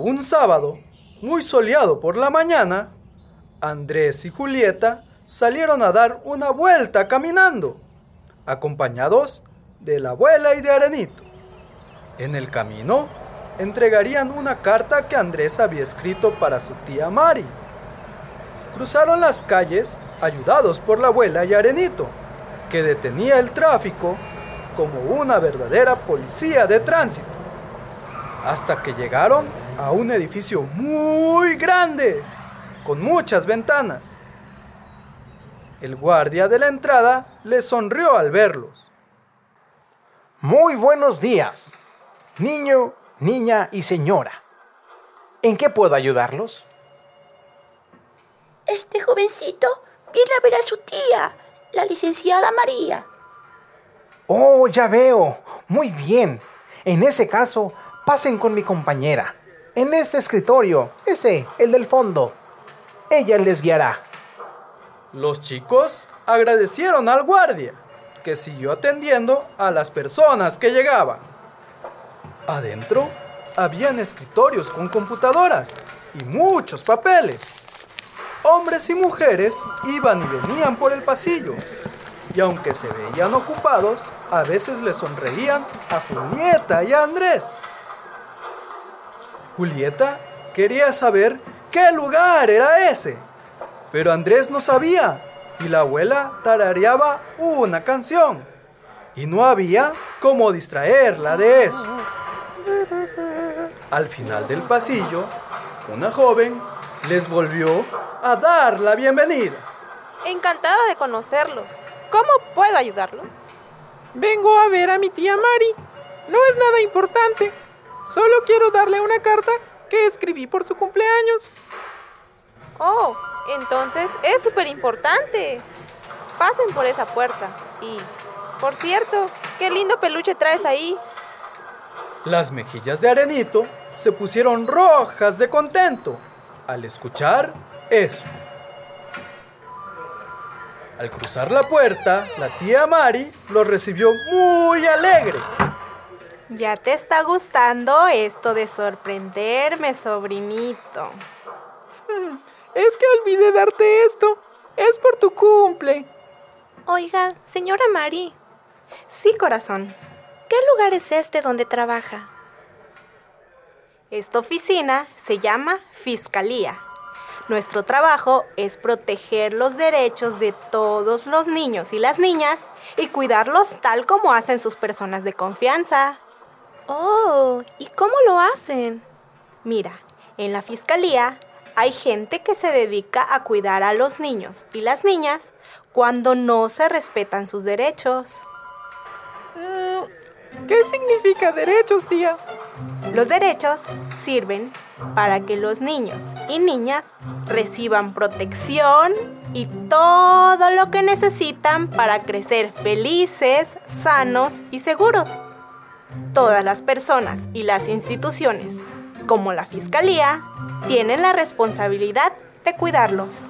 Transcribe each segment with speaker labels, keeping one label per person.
Speaker 1: Un sábado, muy soleado por la mañana, Andrés y Julieta salieron a dar una vuelta caminando, acompañados de la abuela y de Arenito. En el camino, entregarían una carta que Andrés había escrito para su tía Mari. Cruzaron las calles ayudados por la abuela y Arenito, que detenía el tráfico como una verdadera policía de tránsito, hasta que llegaron a un edificio muy grande, con muchas ventanas. El guardia de la entrada les sonrió al verlos.
Speaker 2: Muy buenos días, niño, niña y señora. ¿En qué puedo ayudarlos?
Speaker 3: Este jovencito viene a ver a su tía, la licenciada María.
Speaker 2: Oh, ya veo. Muy bien. En ese caso, pasen con mi compañera. En ese escritorio, ese, el del fondo. Ella les guiará.
Speaker 1: Los chicos agradecieron al guardia, que siguió atendiendo a las personas que llegaban. Adentro habían escritorios con computadoras y muchos papeles. Hombres y mujeres iban y venían por el pasillo, y aunque se veían ocupados, a veces le sonreían a Julieta y a Andrés. Julieta quería saber qué lugar era ese, pero Andrés no sabía y la abuela tarareaba una canción y no había cómo distraerla de eso. Al final del pasillo, una joven les volvió a dar la bienvenida.
Speaker 4: Encantada de conocerlos. ¿Cómo puedo ayudarlos?
Speaker 5: Vengo a ver a mi tía Mari. No es nada importante. Solo quiero darle una carta que escribí por su cumpleaños.
Speaker 4: Oh, entonces es súper importante. Pasen por esa puerta. Y, por cierto, qué lindo peluche traes ahí.
Speaker 1: Las mejillas de Arenito se pusieron rojas de contento al escuchar eso. Al cruzar la puerta, la tía Mari lo recibió muy alegre.
Speaker 4: Ya te está gustando esto de sorprenderme, sobrinito.
Speaker 5: Es que olvidé darte esto. Es por tu cumple.
Speaker 6: Oiga, señora Mari,
Speaker 4: Sí, corazón.
Speaker 6: ¿qué lugar es este donde trabaja?
Speaker 4: Esta oficina se llama Fiscalía. Nuestro trabajo es proteger los derechos de todos los niños y las niñas y cuidarlos tal como hacen sus personas de confianza.
Speaker 6: Oh, ¿y cómo lo hacen?
Speaker 4: Mira, en la Fiscalía hay gente que se dedica a cuidar a los niños y las niñas cuando no se respetan sus derechos.
Speaker 5: Mm, ¿Qué significa derechos, tía?
Speaker 4: Los derechos sirven para que los niños y niñas reciban protección y todo lo que necesitan para crecer felices, sanos y seguros. Todas las personas y las instituciones, como la Fiscalía, tienen la responsabilidad de cuidarlos.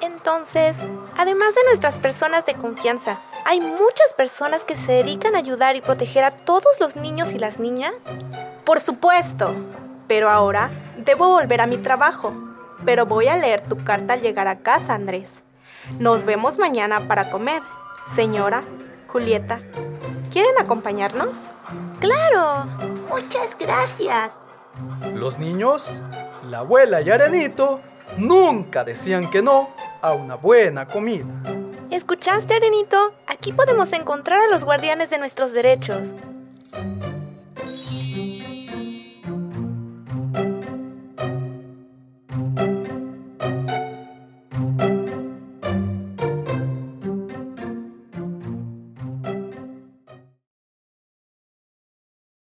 Speaker 6: Entonces, además de nuestras personas de confianza, ¿hay muchas personas que se dedican a ayudar y proteger a todos los niños y las niñas?
Speaker 4: Por supuesto, pero ahora debo volver a mi trabajo. Pero voy a leer tu carta al llegar a casa, Andrés. Nos vemos mañana para comer. Señora, Julieta, ¿quieren acompañarnos?
Speaker 6: ¡Claro!
Speaker 3: Muchas gracias.
Speaker 1: Los niños, la abuela y Arenito nunca decían que no a una buena comida.
Speaker 6: ¿Escuchaste, Arenito? Aquí podemos encontrar a los guardianes de nuestros derechos.